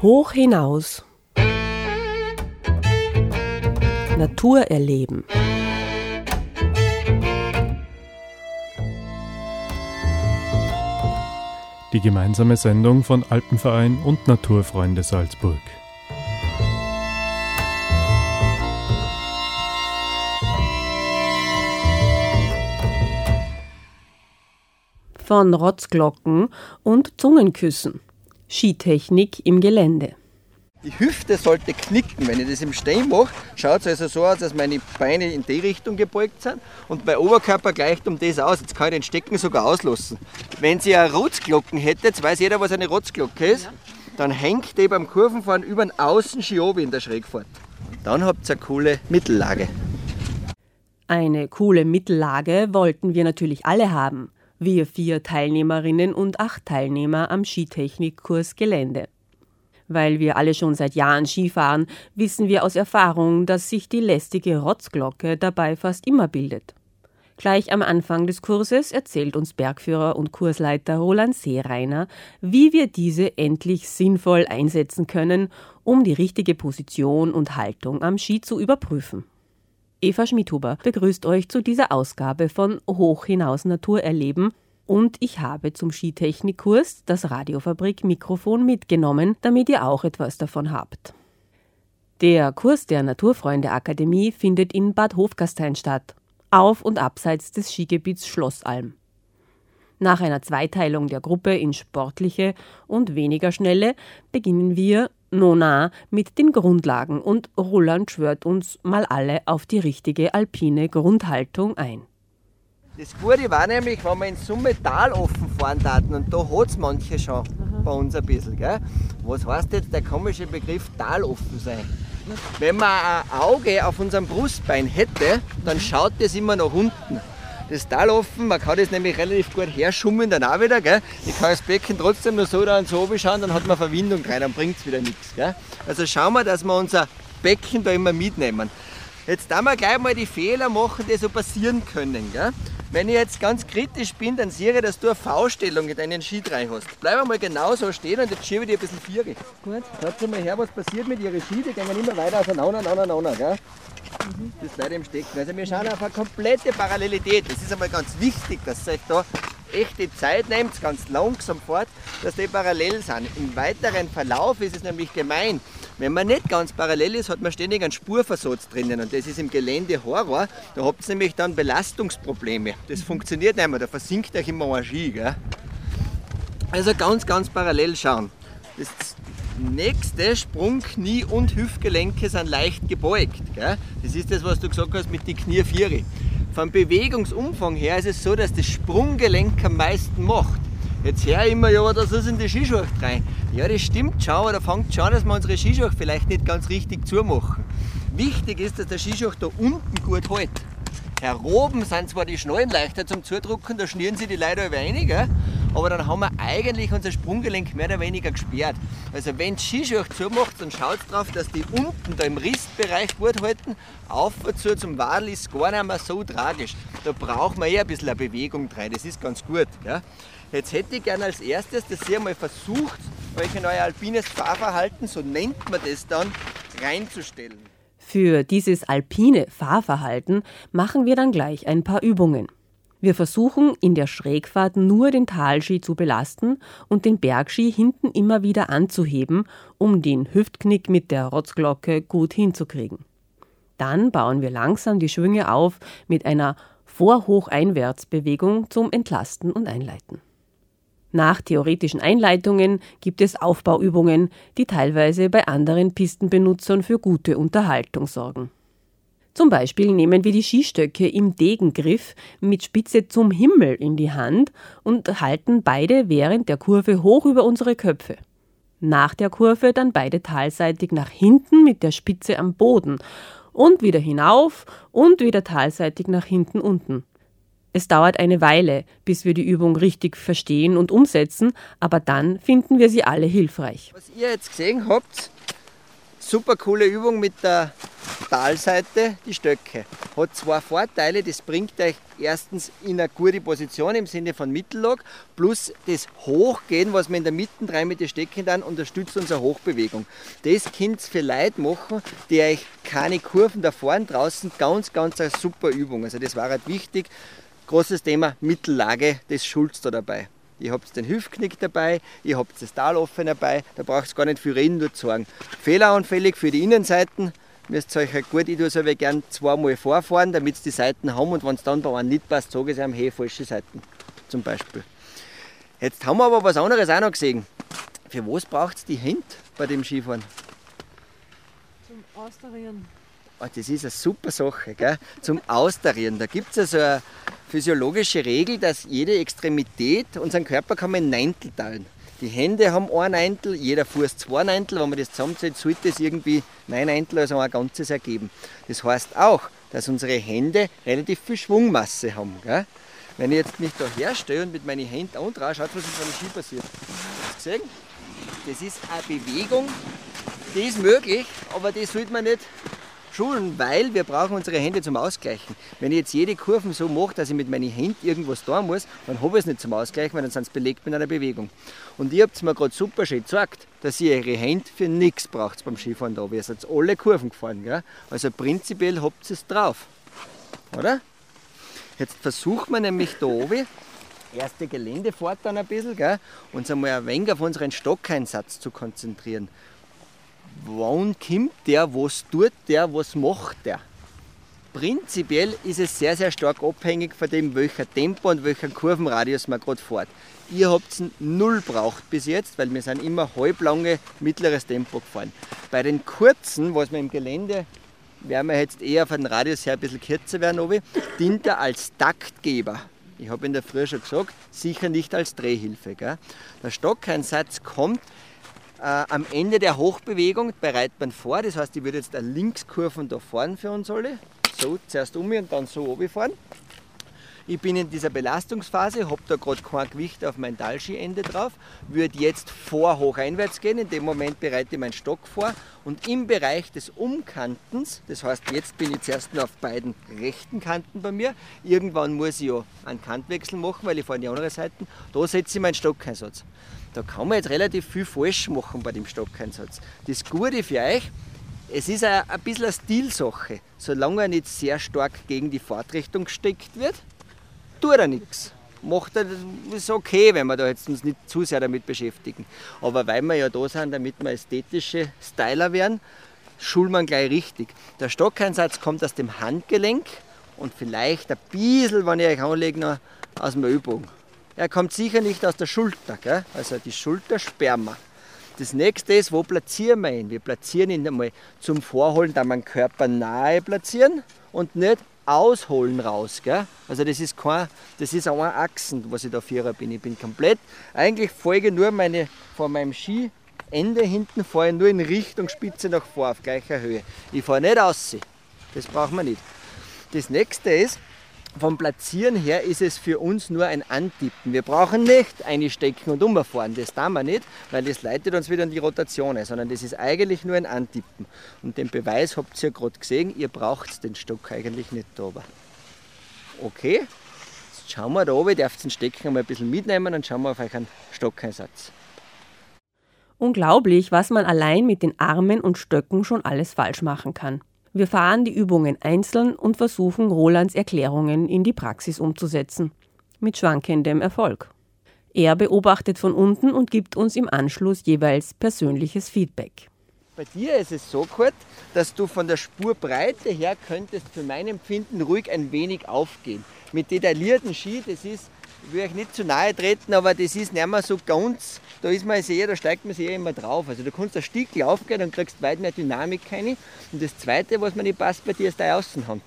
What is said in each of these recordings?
Hoch hinaus. Natur erleben. Die gemeinsame Sendung von Alpenverein und Naturfreunde Salzburg. Von Rotzglocken und Zungenküssen. Skitechnik im Gelände. Die Hüfte sollte knicken. Wenn ich das im Stehen mache, schaut es also so aus, dass meine Beine in die Richtung gebeugt sind und mein Oberkörper gleicht um das aus. Jetzt kann ich den Stecken sogar auslassen. Wenn Sie eine Rotzglocken hätte, jetzt weiß jeder, was eine Rotzglocke ist, dann hängt die beim Kurvenfahren über den Außenski oben in der Schrägfahrt. Dann habt ihr eine coole Mittellage. Eine coole Mittellage wollten wir natürlich alle haben. Wir vier Teilnehmerinnen und acht Teilnehmer am Skitechnikkurs Gelände. Weil wir alle schon seit Jahren Skifahren, wissen wir aus Erfahrung, dass sich die lästige Rotzglocke dabei fast immer bildet. Gleich am Anfang des Kurses erzählt uns Bergführer und Kursleiter Roland Seereiner, wie wir diese endlich sinnvoll einsetzen können, um die richtige Position und Haltung am Ski zu überprüfen. Eva Schmidhuber begrüßt euch zu dieser Ausgabe von Hoch hinaus Natur erleben und ich habe zum Skitechnikkurs das Radiofabrik Mikrofon mitgenommen, damit ihr auch etwas davon habt. Der Kurs der Naturfreunde Akademie findet in Bad Hofgastein statt, auf und abseits des Skigebiets Schlossalm. Nach einer Zweiteilung der Gruppe in sportliche und weniger schnelle beginnen wir Nona mit den Grundlagen und Roland schwört uns mal alle auf die richtige alpine Grundhaltung ein. Das Gute war nämlich, wenn wir in Summe taloffen fahren taten und da hat es manche schon mhm. bei uns ein bisschen. Gell? Was heißt jetzt der komische Begriff taloffen sein? Wenn man ein Auge auf unserem Brustbein hätte, dann schaut das immer nach unten das Tal offen. Man kann das nämlich relativ gut herschummeln dann auch wieder. Gell? Ich kann das Becken trotzdem nur so da und so schauen, dann hat man Verwindung rein, dann bringt es wieder nichts. Gell? Also schauen wir, dass wir unser Becken da immer mitnehmen. Jetzt da wir gleich mal die Fehler machen, die so passieren können. Gell? Wenn ich jetzt ganz kritisch bin, dann sehe ich, dass du eine V-Stellung in deinen Ski rein hast. Bleib mal genau so stehen und jetzt schiebe ich dir ein bisschen Viere. Gut. Schaut mal her, was passiert mit ihren Ski, die gehen immer weiter auseinander, auseinander, gell? Mhm. Das leider im Stecken. Also wir schauen auf eine komplette Parallelität. Das ist einmal ganz wichtig, dass ihr euch da echte Zeit nehmt, ganz langsam fort, dass die parallel sind. Im weiteren Verlauf ist es nämlich gemein. Wenn man nicht ganz parallel ist, hat man ständig einen Spurversatz drinnen und das ist im Gelände Horror. Da habt ihr nämlich dann Belastungsprobleme. Das funktioniert nicht mehr, da versinkt euch immer ein Ski. Gell? Also ganz, ganz parallel schauen. Das nächste Sprung, Knie und Hüftgelenke sind leicht gebeugt. Gell? Das ist das, was du gesagt hast mit den Knie Vieri. Vom Bewegungsumfang her ist es so, dass das Sprunggelenk am meisten macht. Jetzt höre ich immer, ja, das ist in die Skischuhe rein. Ja, das stimmt schon, aber da fängt schon, dass wir unsere Skischuhe vielleicht nicht ganz richtig zumachen. Wichtig ist, dass der Skischuh da unten gut hält. Hier oben sind zwar die Schnallen leichter zum Zudrucken, da schnieren sie die Leute über einige, aber dann haben wir eigentlich unser Sprunggelenk mehr oder weniger gesperrt. Also wenn die Skischuhe zumacht, dann schaut darauf, dass die unten da im Ristbereich gut halten. Auf und zu zum Wadel ist gar nicht mehr so tragisch. Da braucht man eher ein bisschen Bewegung rein, das ist ganz gut. Gell? Jetzt hätte ich gerne als erstes, dass ihr mal versucht, euch ein euer alpines Fahrverhalten, so nennt man das dann, reinzustellen. Für dieses alpine Fahrverhalten machen wir dann gleich ein paar Übungen. Wir versuchen in der Schrägfahrt nur den Talski zu belasten und den Bergski hinten immer wieder anzuheben, um den Hüftknick mit der Rotzglocke gut hinzukriegen. Dann bauen wir langsam die Schwünge auf mit einer Vorhocheinwärtsbewegung zum Entlasten und Einleiten. Nach theoretischen Einleitungen gibt es Aufbauübungen, die teilweise bei anderen Pistenbenutzern für gute Unterhaltung sorgen. Zum Beispiel nehmen wir die Skistöcke im Degengriff mit Spitze zum Himmel in die Hand und halten beide während der Kurve hoch über unsere Köpfe. Nach der Kurve dann beide talseitig nach hinten mit der Spitze am Boden und wieder hinauf und wieder talseitig nach hinten unten. Es dauert eine Weile, bis wir die Übung richtig verstehen und umsetzen, aber dann finden wir sie alle hilfreich. Was ihr jetzt gesehen habt, super coole Übung mit der Talseite die Stöcke. Hat zwei Vorteile. Das bringt euch erstens in eine gute Position im Sinne von Mittellog, plus das Hochgehen, was wir in der Mitte drei mit den Stecken dann unterstützt unsere Hochbewegung. Das könnt ihr für Leute machen, die euch keine Kurven da vorne draußen ganz, ganz eine super Übung. Also das war halt wichtig. Großes Thema Mittellage, das schulzt da dabei. Ihr habt den Hüftknick dabei, ihr habt das Taloffen dabei, da braucht es gar nicht viel reden, nur zu sagen. Fehleranfällig für die Innenseiten, müsst ihr euch halt gut, ich tue es aber gerne zweimal vorfahren, damit sie die Seiten haben und wenn es dann bei einem nicht passt, sage ich einem, hey, falsche Seiten zum Beispiel. Jetzt haben wir aber was anderes auch noch gesehen. Für was braucht es die Hände bei dem Skifahren? Zum Austarieren. Oh, das ist eine super Sache, gell? zum Austarieren. Da gibt es also eine physiologische Regel, dass jede Extremität, unseren Körper kann man in Neintel teilen. Die Hände haben ein Neintel, jeder Fuß zwei Neintel. Wenn man das zusammenzählt, sollte es irgendwie neun Neintel, also ein ganzes ergeben. Das heißt auch, dass unsere Hände relativ viel Schwungmasse haben. Gell? Wenn ich jetzt mich da herstelle und mit meinen Händen antraue, schaut, was mit meinem Ski passiert. Hast du gesehen? Das ist eine Bewegung, die ist möglich, aber die sollte man nicht schulen, weil wir brauchen unsere Hände zum Ausgleichen. Wenn ich jetzt jede Kurve so mache, dass ich mit meinen Händen irgendwas tun muss, dann habe ich es nicht zum Ausgleichen, weil dann sind es belegt mit einer Bewegung. Und ihr habt es mir gerade super schön gesagt, dass ihr eure Hände für nichts braucht beim Skifahren da. Ihr seid alle Kurven gefahren. Gell? Also prinzipiell habt ihr es drauf. Oder? Jetzt versucht man nämlich da oben, erste Geländefahrt dann ein bisschen, gell, uns einmal ein wenig auf unseren Stockeinsatz zu konzentrieren wann kommt der, was tut der, was macht der. Prinzipiell ist es sehr, sehr stark abhängig von dem, welcher Tempo und welcher Kurvenradius man gerade fährt. Ihr habt es null braucht bis jetzt, weil wir sind immer halblange mittleres Tempo gefahren. Bei den kurzen, was wir im Gelände, werden wir jetzt eher von den Radius her ein bisschen kürzer werden, obi, dient er als Taktgeber. Ich habe in der Früh schon gesagt, sicher nicht als Drehhilfe. Gell? Der Stockeinsatz kommt, am Ende der Hochbewegung bereitet man vor, das heißt, ich würde jetzt eine Linkskurve da vorne für uns alle. So, zuerst um mich und dann so oben fahren. Ich bin in dieser Belastungsphase, habe da gerade kein Gewicht auf mein Talski-Ende drauf, würde jetzt vor hoch einwärts gehen. In dem Moment bereite ich meinen Stock vor und im Bereich des Umkantens, das heißt, jetzt bin ich zuerst nur auf beiden rechten Kanten bei mir. Irgendwann muss ich ja einen Kantwechsel machen, weil ich fahre in die andere Seite. Da setze ich meinen Stockeinsatz. Da kann man jetzt relativ viel falsch machen bei dem Stockeinsatz. Das Gute für euch, es ist ein, ein bisschen eine Stilsache. Solange er nicht sehr stark gegen die Fahrtrichtung gesteckt wird, tut er nichts. Macht er, ist okay, wenn wir da jetzt uns nicht zu sehr damit beschäftigen. Aber weil wir ja da sind, damit wir ästhetische Styler werden, schulen wir gleich richtig. Der Stockeinsatz kommt aus dem Handgelenk und vielleicht ein bisschen, wenn ich euch anlege, noch aus dem Ellbogen. Er kommt sicher nicht aus der Schulter, gell? also die Schulter sperren wir. Das nächste ist, wo platzieren wir ihn? Wir platzieren ihn einmal zum Vorholen, da man Körper nahe platzieren und nicht ausholen raus. Gell? Also das ist kein, das ist auch ein Achsen, was ich da Vierer bin. Ich bin komplett, eigentlich folge nur meine, von meinem Skiende hinten, fahre nur in Richtung Spitze nach vor, auf gleicher Höhe. Ich fahre nicht aus. Das braucht man nicht. Das nächste ist, vom Platzieren her ist es für uns nur ein Antippen. Wir brauchen nicht einstecken und umfahren, das tun wir nicht, weil das leitet uns wieder in die Rotation, sondern das ist eigentlich nur ein Antippen. Und den Beweis habt ihr gerade gesehen, ihr braucht den Stock eigentlich nicht da oben. Okay, jetzt schauen wir da oben, ihr dürft den Stecken mal ein bisschen mitnehmen und schauen wir auf euren Stockeinsatz. Unglaublich, was man allein mit den Armen und Stöcken schon alles falsch machen kann. Wir fahren die Übungen einzeln und versuchen Rolands Erklärungen in die Praxis umzusetzen. Mit schwankendem Erfolg. Er beobachtet von unten und gibt uns im Anschluss jeweils persönliches Feedback. Bei dir ist es so kurz, dass du von der Spurbreite her könntest für mein Empfinden ruhig ein wenig aufgehen. Mit detaillierten Ski, das ist ich will euch nicht zu nahe treten, aber das ist nicht mehr so ganz, da ist man sehr, da steigt man sehr immer drauf. Also du kannst ein Stückchen aufgehen und kriegst weit mehr Dynamik rein. Und das zweite, was mir nicht passt bei dir, ist deine Außenhand.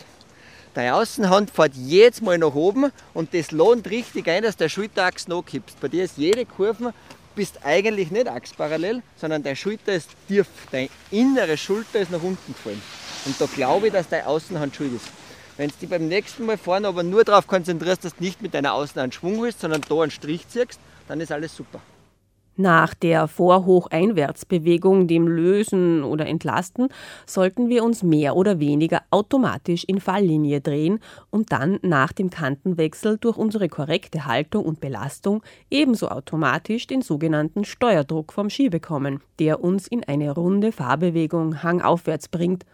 Deine Außenhand fährt jedes Mal nach oben und das lohnt richtig ein, dass der Schulterachs nachkippst. Bei dir ist jede Kurve, bist eigentlich nicht achsparallel, sondern deine Schulter ist tief. Deine innere Schulter ist nach unten gefallen. Und da glaube ich, dass deine Außenhand schuld ist. Wenn du dich beim nächsten Mal vorne aber nur darauf konzentrierst, dass du nicht mit deiner Außenhand Schwung holst, sondern da einen Strich ziehst, dann ist alles super. Nach der Vorhocheinwärtsbewegung, dem Lösen oder Entlasten, sollten wir uns mehr oder weniger automatisch in Falllinie drehen und dann nach dem Kantenwechsel durch unsere korrekte Haltung und Belastung ebenso automatisch den sogenannten Steuerdruck vom Ski bekommen, der uns in eine runde Fahrbewegung hangaufwärts bringt,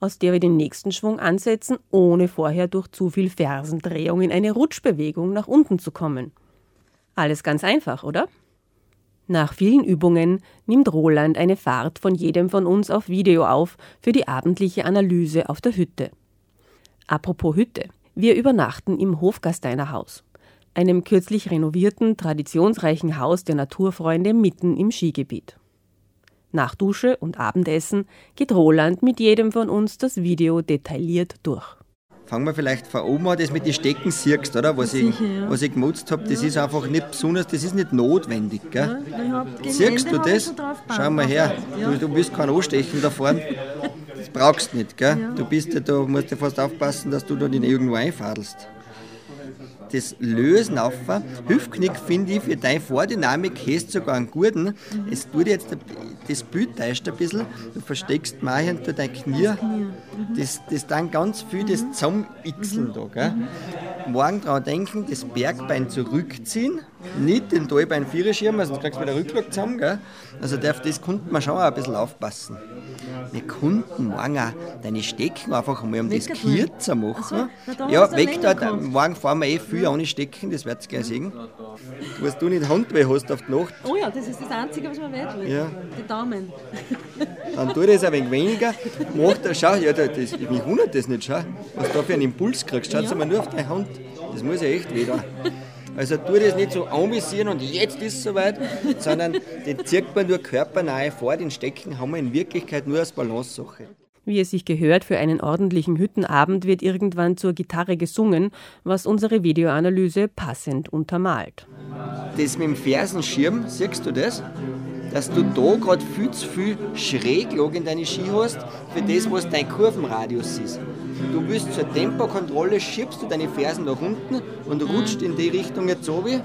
aus der wir den nächsten Schwung ansetzen, ohne vorher durch zu viel Fersendrehung in eine Rutschbewegung nach unten zu kommen. Alles ganz einfach, oder? Nach vielen Übungen nimmt Roland eine Fahrt von jedem von uns auf Video auf für die abendliche Analyse auf der Hütte. Apropos Hütte. Wir übernachten im Hofgasteiner Haus, einem kürzlich renovierten, traditionsreichen Haus der Naturfreunde mitten im Skigebiet. Nach Dusche und Abendessen geht Roland mit jedem von uns das Video detailliert durch. Fangen wir vielleicht von oben an, das mit den Stecken siehst, oder? Was, Sicher, ich, ja. was ich gemutzt habe, das ist einfach nicht besonders, das ist nicht notwendig. Gell? Siehst Ende du das? Schau mal her, Ja. du, du bist kein Anstechen da vorne. Das brauchst du nicht. Gell? Du bist ja da, musst ja fast aufpassen, dass du da nicht irgendwo einfadelst. Das Lösen auf, Hüftknick finde ich für deine Vordynamik hast sogar einen guten. Es tut jetzt das Bild täuscht ein bisschen. Du versteckst mal hinter dein Knie. Das, das dann ganz viel das Zusammenixeln da. Gell? Morgen daran denken, das Bergbein zurückziehen, nicht den Talbein Viererschirm, also sonst kriegst du wieder Rückschlag zusammen. Gell? Also darf, das konnte man schon auch ein bisschen aufpassen. Wir konnten morgen auch deine Stecken einfach mal um das kürzer machen. Ach so, da ja, weg da. Morgen fahren wir eh viel ohne Stecken, das werdet ihr gleich sehen. Was du nicht Handweh hast auf die Nacht, Oh ja, das ist das Einzige, was man wehtut. Ja. Die Daumen. dann tut das ein wenig weniger. Macht er, schau, ja, da- das, mich wundert das nicht, schau, was du da für einen Impuls kriegst. Schau mal nur auf deine Hand, das muss ja echt weh tun. Also tu das nicht so anvisieren und jetzt ist es soweit, sondern den zieht man nur körpernahe vor, den Stecken haben wir in Wirklichkeit nur als Balancesache. Wie es sich gehört, für einen ordentlichen Hüttenabend wird irgendwann zur Gitarre gesungen, was unsere Videoanalyse passend untermalt. Das mit dem Fersenschirm, siehst du das? Dass du da gerade viel zu viel Schräglage in deine Ski hast, für das, was dein Kurvenradius ist. Du willst zur Tempokontrolle, schiebst du deine Fersen nach unten und rutscht in die Richtung jetzt runter.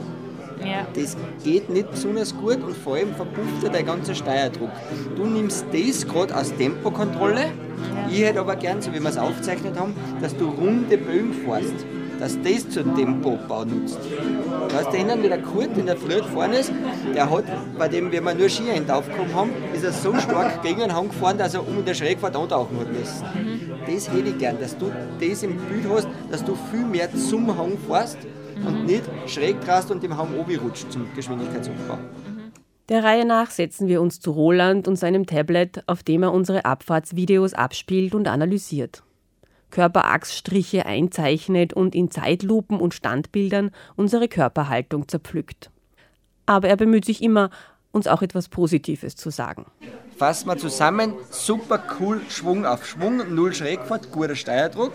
Ja. Das geht nicht besonders gut und vor allem verpufft dir dein ganzer Steuerdruck. Du nimmst das gerade als Tempokontrolle. Ich hätte aber gern, so wie wir es aufgezeichnet haben, dass du runde Bögen fährst. Dass das zur Tempoabbau nutzt. Du hast da hinten wieder Kurt, in der Früh vorne ist, der hat, bei dem wir nur Skier aufgekommen haben, ist er so stark gegen den Hang gefahren, dass er um in der Schrägfahrt antauchen hat müssen. Das hätte ich gern, dass du das im Bild hast, dass du viel mehr zum Hang fährst und nicht schräg drast und im Hang oben rutscht zum Geschwindigkeitsaufbau. Der Reihe nach setzen wir uns zu Roland und seinem Tablet, auf dem er unsere Abfahrtsvideos abspielt und analysiert. Körperachsstriche einzeichnet und in Zeitlupen und Standbildern unsere Körperhaltung zerpflückt. Aber er bemüht sich immer, uns auch etwas Positives zu sagen. Fassen wir zusammen, super cool, Schwung auf Schwung, null Schrägfahrt, guter Steuerdruck.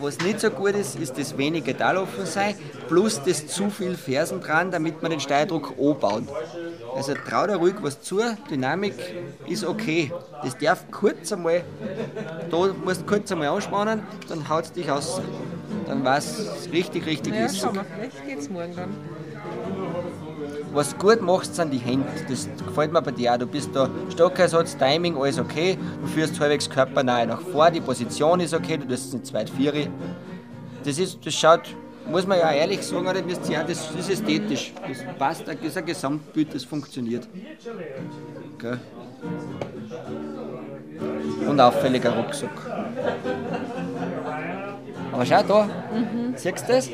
Was nicht so gut ist, ist das wenige Taloffen sein, plus das zu viel Fersen dran, damit man den Steuerdruck anbauen. Also trau dir ruhig was zu, Dynamik ist okay. Das darf kurz einmal, da musst du kurz einmal anspannen, dann haut es dich aus. Dann weiß es richtig, richtig Ja, ist. schauen wir, vielleicht geht's morgen dann. Was du gut machst, sind die Hände. Das gefällt mir bei dir auch. Du bist da Stockersatz, Timing, alles okay. Du führst halbwegs körpernahe nach vor, die Position ist okay, du tust nicht zweit vieri. Das ist, das schaut, muss man ja ehrlich sagen, das ist ästhetisch. Das passt, das ist ein Gesamtbild, das funktioniert. Gell? Und auffälliger Rucksack. Aber schau da, siehst du das?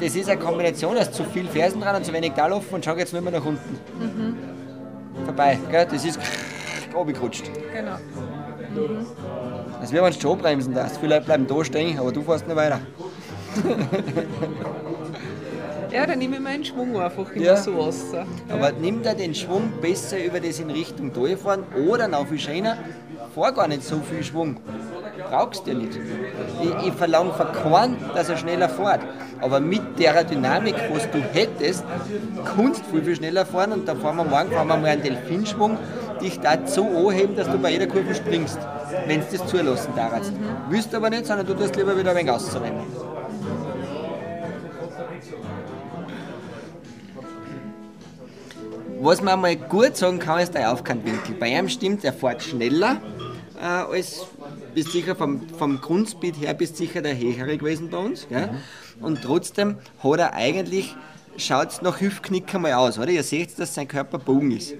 Das ist eine Kombination aus zu viel Fersen dran und zu wenig Taloffen und schau jetzt nur mehr nach unten. Vorbei, gell? Das ist runtergerutscht. Genau. Also wir wenn du schon bremsen darfst. Viele Leute bleiben da stehen, aber du fährst nicht weiter. Ja, dann nehme ich meinen Schwung einfach immer Ja. so aus. so. Aber nimm dir den Schwung besser über das in Richtung durchfahren oder noch viel schöner, fahr gar nicht so viel Schwung. Brauchst du ja nicht. Ich, ich verlange von keinem, dass er schneller fährt. Aber mit der Dynamik, was du hättest, kannst du viel, viel schneller fahren und dann fahren wir morgen fahren wir mal einen Delfinschwung, dich da so anheben, dass du bei jeder Kurve springst, wenn du das zulassen darfst. Willst du aber nicht, sondern du tust lieber wieder ein wenig auszunehmen. Was man mal gut sagen kann, ist der Aufkantwinkel. Bei ihm stimmt, er fährt schneller äh, als, bist sicher vom, vom Grundspeed her, bist sicher der Höhere gewesen bei uns. Gell? Mhm. Und trotzdem hat er eigentlich, schaut es nach Hüftknicker mal aus, oder? Ihr seht, dass sein Körper bogen ist.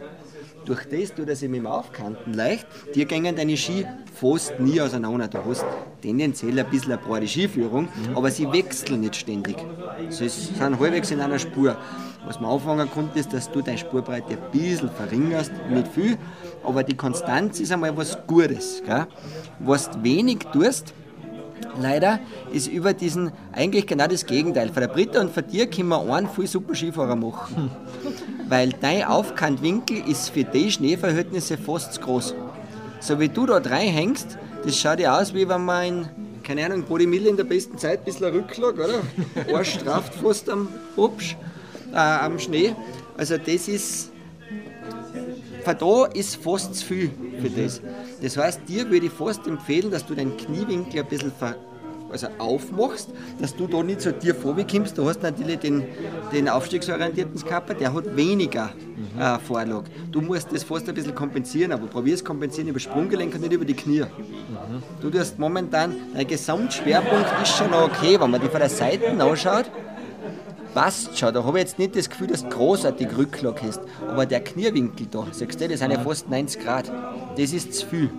Durch das tut er sich mit dem Aufkanten leicht. Dir gingen deine Ski fast nie auseinander. Du hast tendenziell ein bisschen eine breite Skiführung, mhm. aber sie wechseln nicht ständig. Sie sind halbwegs in einer Spur. Was man anfangen konnte, ist, dass du deine Spurbreite ein bisschen verringerst, nicht viel, aber die Konstanz ist einmal was Gutes. Gell? Was du wenig tust, leider, ist über diesen eigentlich genau das Gegenteil. Von der Britta und von dir können wir einen viel super Skifahrer machen. Weil dein Aufkantwinkel ist für die Schneeverhältnisse fast zu groß. So wie du da reinhängst, das schaut ja aus, wie wenn man in, keine Ahnung, Body Mill in der besten Zeit ein bisschen Rücklag, oder? Arsch straft fast am Hupsch, äh, am Schnee. Also das ist von da ist fast zu viel für das. Das heißt, dir würde ich fast empfehlen, dass du deinen Kniewinkel ein bisschen ver also aufmachst, dass du da nicht so dir vorbekommst. Du hast natürlich den, den aufstiegsorientierten Skapper, der hat weniger äh, Vorlag. Du musst das fast ein bisschen kompensieren, aber probier es kompensieren über Sprunggelenk und nicht über die Knie. Mhm. Du tust momentan, dein Gesamtschwerpunkt ist schon okay, wenn man die von der Seite anschaut, passt schon. Da habe ich jetzt nicht das Gefühl, dass du großartig Rücklag hast. Aber der Kniewinkel da, siehst du, das sind ja fast 90 Grad. Das ist zu viel.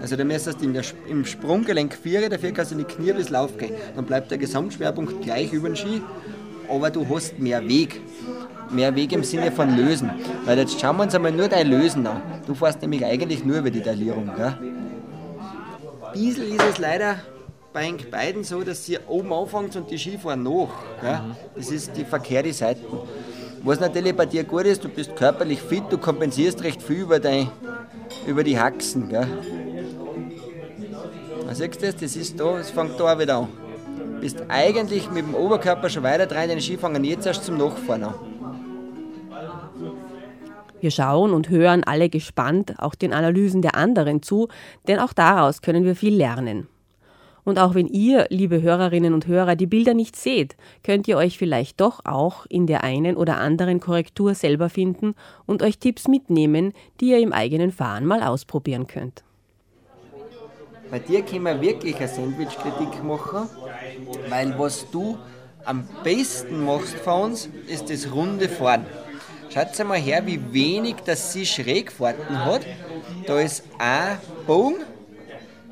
Also du müsstest in der, im Sprunggelenk 4, dafür kannst du in die Knie bis Lauf gehen. Dann bleibt der Gesamtschwerpunkt gleich über den Ski, aber du hast mehr Weg. Mehr Weg im Sinne von Lösen. Weil jetzt schauen wir uns einmal nur dein Lösen an. Du fährst nämlich eigentlich nur über die Taillierung. Gell? Bisschen ist es leider bei beiden so, dass sie oben anfangen und die Skifahren nach. Gell? Das ist die verkehrte Seite. Was natürlich bei dir gut ist, du bist körperlich fit, du kompensierst recht viel über, dein, über die Haxen. Gell? Siehst du das? Das ist da, es fängt da wieder an. Du bist eigentlich mit dem Oberkörper schon weiter dran, den Ski jetzt erst zum Nachfahren an. Wir schauen und hören alle gespannt auch den Analysen der anderen zu, denn auch daraus können wir viel lernen. Und auch wenn ihr, liebe Hörerinnen und Hörer, die Bilder nicht seht, könnt ihr euch vielleicht doch auch in der einen oder anderen Korrektur selber finden und euch Tipps mitnehmen, die ihr im eigenen Fahren mal ausprobieren könnt. Bei dir können wir wirklich eine Sandwich-Kritik machen, weil was du am besten machst von uns, ist das runde Fahren. Schaut mal her, wie wenig das sie Schrägfahrten hat. Da ist ein Bogen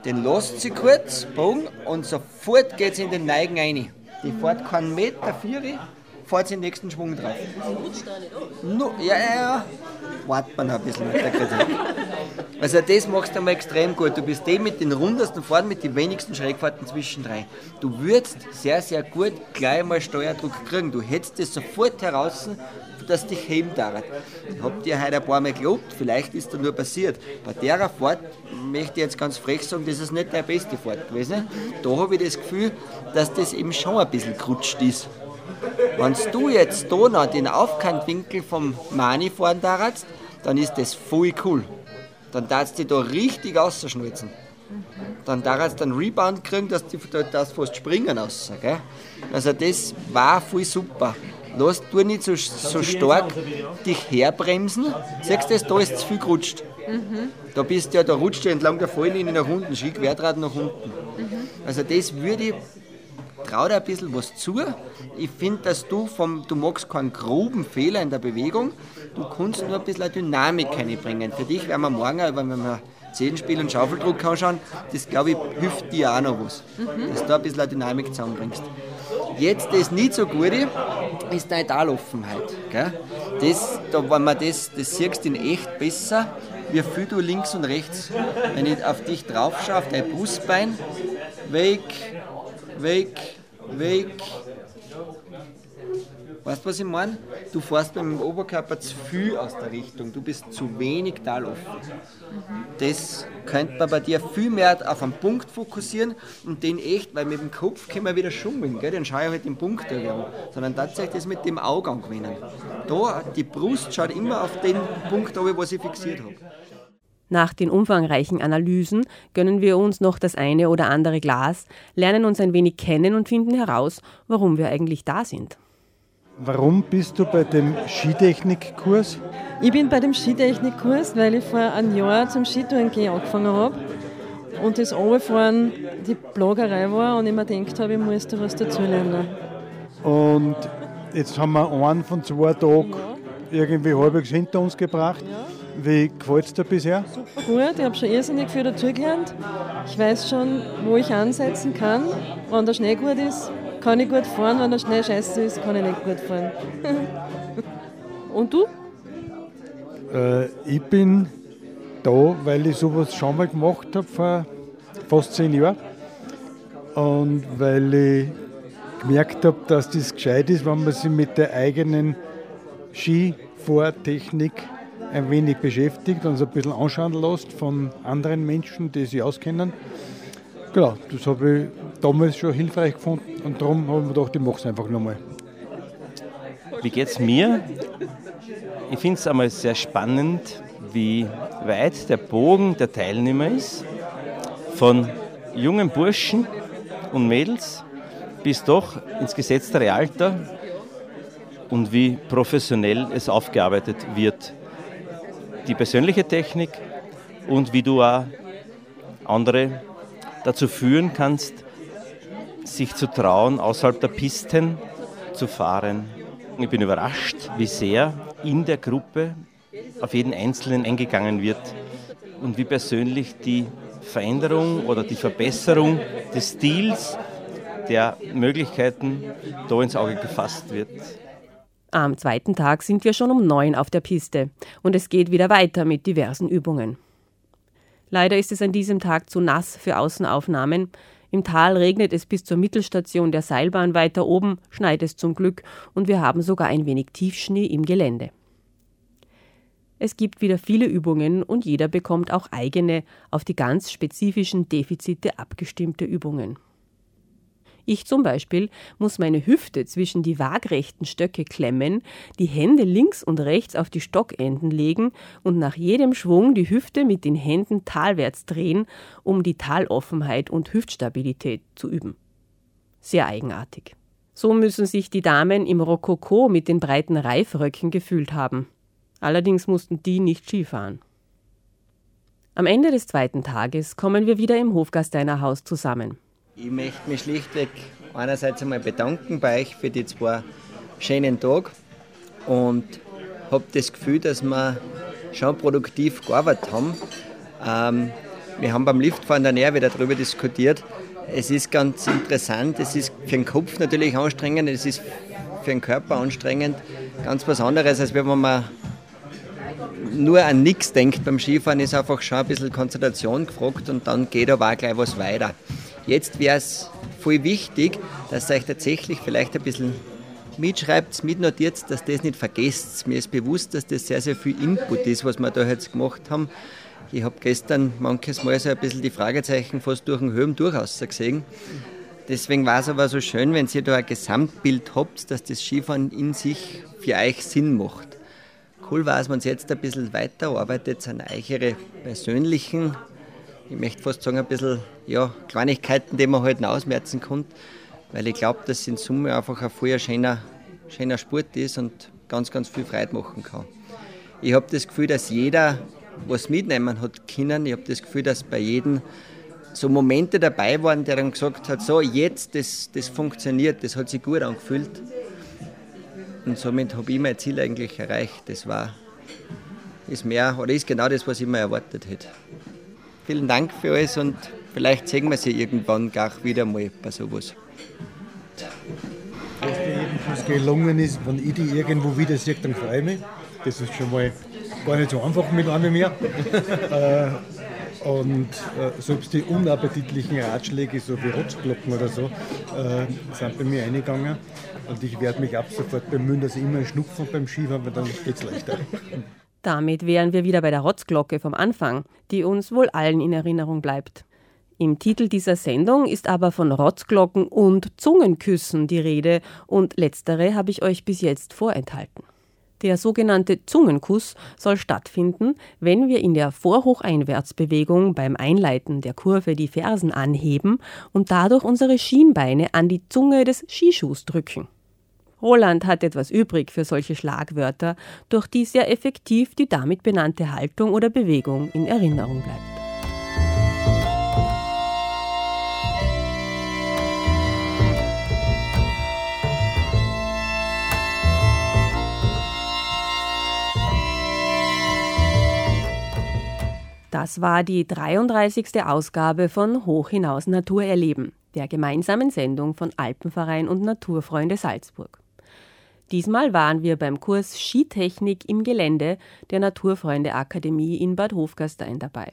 den lässt sie kurz, Bogen, und sofort geht sie in den Neigen rein. Die fährt keinen Meter, vier, fährt sie den nächsten Schwung drauf. No, ja, ja, ja. Wartet man ein bisschen mit der Kritik. Also das machst du einmal extrem gut. Du bist der mit den rundesten Fahrten, mit den wenigsten Schrägfahrten zwischendrin. Du würdest sehr, sehr gut gleich mal Steuerdruck kriegen. Du hättest das sofort heraus dass dich heben darf. Habt ihr heute ein paar Mal gelobt, vielleicht ist da nur passiert. Bei der Fahrt möchte ich jetzt ganz frech sagen, das ist nicht der beste Fahrt gewesen. Da habe ich das Gefühl, dass das eben schon ein bisschen gerutscht ist. Wenn du jetzt da noch den Aufkantwinkel vom Mani fahren darfst, dann ist das voll cool. Dann darfst du da richtig ausschnalzen. Dann darfst du einen Rebound kriegen, dass du das fast springen aus. Also das war voll super lass du nicht so, so stark dich herbremsen. Siehst du, da ist zu viel gerutscht. Mhm. Da bist ja, da rutscht ja entlang der Falllinie nach unten, Ski Querdraht nach unten. Mhm. Also das würde ich, trau dir ein bisschen was zu. Ich finde, dass du vom, du magst keinen groben Fehler in der Bewegung, du kannst nur ein bisschen Dynamik reinbringen. Für dich werden wir morgen, wenn wir Zehenspiel und Schaufeldruck anschauen, das glaube ich hilft dir auch noch was. Mhm. Dass du da ein bisschen Dynamik zusammenbringst. Jetzt das nicht so gute ist deine Taloffenheit. Gell? Das, da, wenn man das, das siehst in echt besser, wie viel du links und rechts, wenn ich auf dich drauf schaue, auf dein Brustbein, weg, weg, weg, Weißt du, was ich meine? Du fährst beim Oberkörper zu viel aus der Richtung. Du bist zu wenig taloffen. Das könnte man bei dir viel mehr auf einen Punkt fokussieren und den echt, weil mit dem Kopf können wir wieder schummeln, gell? dann schaue ich halt den Punkt an, sondern tatsächlich das mit dem Auge gewinnen. Da, die Brust schaut immer auf den Punkt an, was ich fixiert habe. Nach den umfangreichen Analysen gönnen wir uns noch das eine oder andere Glas, lernen uns ein wenig kennen und finden heraus, warum wir eigentlich da sind. Warum bist du bei dem Skitechnikkurs? Ich bin bei dem Skitechnikkurs, weil ich vor einem Jahr zum Skitouren gehen angefangen habe und das Runterfahren die Plagerei war und ich mir gedacht habe, ich muss da was dazulernen. Und jetzt haben wir einen von zwei Tagen ja. irgendwie halbwegs hinter uns gebracht. Ja. Wie gefällt es dir bisher? Super gut, ich habe schon irrsinnig viel dazugelernt. Ich weiß schon, wo ich ansetzen kann. Wenn der Schnee gut ist, kann ich gut fahren. Wenn der Schnee scheiße ist, kann ich nicht gut fahren. Und du? Äh, ich bin da, weil ich sowas schon mal gemacht habe vor fast zehn Jahren. Und weil ich gemerkt habe, dass das gescheit ist, wenn man sich mit der eigenen Skifahrtechnik ein wenig beschäftigt und so ein bisschen anschauen lässt von anderen Menschen, die sich auskennen. Genau, das habe ich damals schon hilfreich gefunden und darum habe ich mir gedacht, ich mache es einfach nochmal. Wie geht es mir? Ich finde es einmal sehr spannend, wie weit der Bogen der Teilnehmer ist. Von jungen Burschen und Mädels bis doch ins gesetztere Alter und wie professionell es aufgearbeitet wird. Die persönliche Technik und wie du auch andere dazu führen kannst, sich zu trauen, außerhalb der Pisten zu fahren. Ich bin überrascht, wie sehr in der Gruppe auf jeden Einzelnen eingegangen wird und wie persönlich die Veränderung oder die Verbesserung des Stils der Möglichkeiten da ins Auge gefasst wird. Am zweiten Tag sind wir schon um neun auf der Piste und es geht wieder weiter mit diversen Übungen. Leider ist es an diesem Tag zu nass für Außenaufnahmen. Im Tal regnet es bis zur Mittelstation der Seilbahn weiter oben, schneit es zum Glück und wir haben sogar ein wenig Tiefschnee im Gelände. Es gibt wieder viele Übungen und jeder bekommt auch eigene, auf die ganz spezifischen Defizite abgestimmte Übungen. Ich zum Beispiel muss meine Hüfte zwischen die waagrechten Stöcke klemmen, die Hände links und rechts auf die Stockenden legen und nach jedem Schwung die Hüfte mit den Händen talwärts drehen, um die Taloffenheit und Hüftstabilität zu üben. Sehr eigenartig. So müssen sich die Damen im Rokoko mit den breiten Reifröcken gefühlt haben. Allerdings mussten die nicht Skifahren. Am Ende des zweiten Tages kommen wir wieder im Hofgasteiner Haus zusammen. Ich möchte mich schlichtweg einerseits einmal bedanken bei euch für die zwei schönen Tage und habe das Gefühl, dass wir schon produktiv gearbeitet haben. Ähm, wir haben beim Liftfahren dann eher wieder darüber diskutiert. Es ist ganz interessant, es ist für den Kopf natürlich anstrengend, es ist für den Körper anstrengend. Ganz was anderes, als wenn man nur an nichts denkt beim Skifahren, ist einfach schon ein bisschen Konzentration gefragt und dann geht aber auch gleich was weiter. Jetzt wäre es voll wichtig, dass ihr euch tatsächlich vielleicht ein bisschen mitschreibt, mitnotiert, dass das nicht vergesst. Mir ist bewusst, dass das sehr, sehr viel Input ist, was wir da jetzt gemacht haben. Ich habe gestern manches Mal so ein bisschen die Fragezeichen fast durch den Höhen durchaus gesehen. Deswegen war es aber so schön, wenn ihr da ein Gesamtbild habt, dass das Skifahren in sich für euch Sinn macht. Cool war es, wenn ihr jetzt ein bisschen weiterarbeitet an eure persönlichen ich möchte fast sagen, ein bisschen ja, Kleinigkeiten, die man halt ausmerzen kann, weil ich glaube, dass es in Summe einfach ein voll schöner, schöner Sport ist und ganz, ganz viel Freude machen kann. Ich habe das Gefühl, dass jeder was mitnehmen hat können. Ich habe das Gefühl, dass bei jedem so Momente dabei waren, der dann gesagt hat, so jetzt, das, das funktioniert, das hat sich gut angefühlt. Und somit habe ich mein Ziel eigentlich erreicht. Das war, ist mehr, oder ist genau das, was ich mir erwartet hätte. Vielen Dank für alles und vielleicht sehen wir sie irgendwann gar wieder mal bei sowas. Dass dir jedenfalls gelungen ist, wenn ich die irgendwo wieder sehe, dann freue ich mich. Das ist schon mal gar nicht so einfach mit einem mehr. Äh, und äh, selbst die unappetitlichen Ratschläge, so wie Rotzglocken oder so, äh, sind bei mir eingegangen. Und ich werde mich ab sofort bemühen, dass ich immer einen Schnupfen beim Skifahren, weil dann geht es leichter. Damit wären wir wieder bei der Rotzglocke vom Anfang, die uns wohl allen in Erinnerung bleibt. Im Titel dieser Sendung ist aber von Rotzglocken und Zungenküssen die Rede und letztere habe ich euch bis jetzt vorenthalten. Der sogenannte Zungenkuss soll stattfinden, wenn wir in der Vorhocheinwärtsbewegung beim Einleiten der Kurve die Fersen anheben und dadurch unsere Schienbeine an die Zunge des Skischuhs drücken. Roland hat etwas übrig für solche Schlagwörter, durch die sehr effektiv die damit benannte Haltung oder Bewegung in Erinnerung bleibt. Das war die 33. Ausgabe von Hoch hinaus Natur erleben, der gemeinsamen Sendung von Alpenverein und Naturfreunde Salzburg. Diesmal waren wir beim Kurs Skitechnik im Gelände der Naturfreunde Akademie in Bad Hofgastein dabei.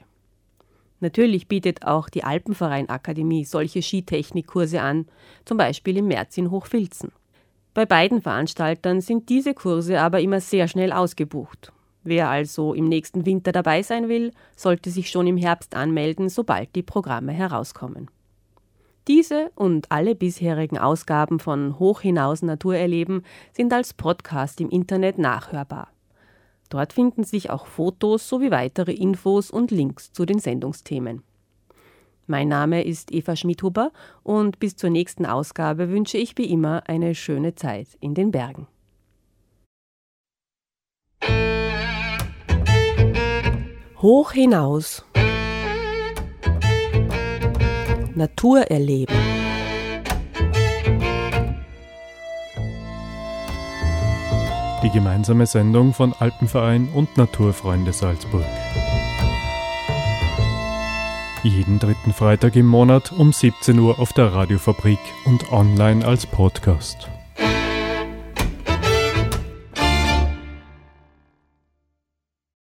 Natürlich bietet auch die Alpenverein Akademie solche Skitechnikkurse an, zum Beispiel im März in Hochfilzen. Bei beiden Veranstaltern sind diese Kurse aber immer sehr schnell ausgebucht. Wer also im nächsten Winter dabei sein will, sollte sich schon im Herbst anmelden, sobald die Programme herauskommen. Diese und alle bisherigen Ausgaben von Hoch hinaus Natur erleben sind als Podcast im Internet nachhörbar. Dort finden sich auch Fotos sowie weitere Infos und Links zu den Sendungsthemen. Mein Name ist Eva Schmidhuber und bis zur nächsten Ausgabe wünsche ich wie immer eine schöne Zeit in den Bergen. Hoch hinaus Natur erleben. Die gemeinsame Sendung von Alpenverein und Naturfreunde Salzburg. Jeden dritten Freitag im Monat um 17 Uhr auf der Radiofabrik und online als Podcast.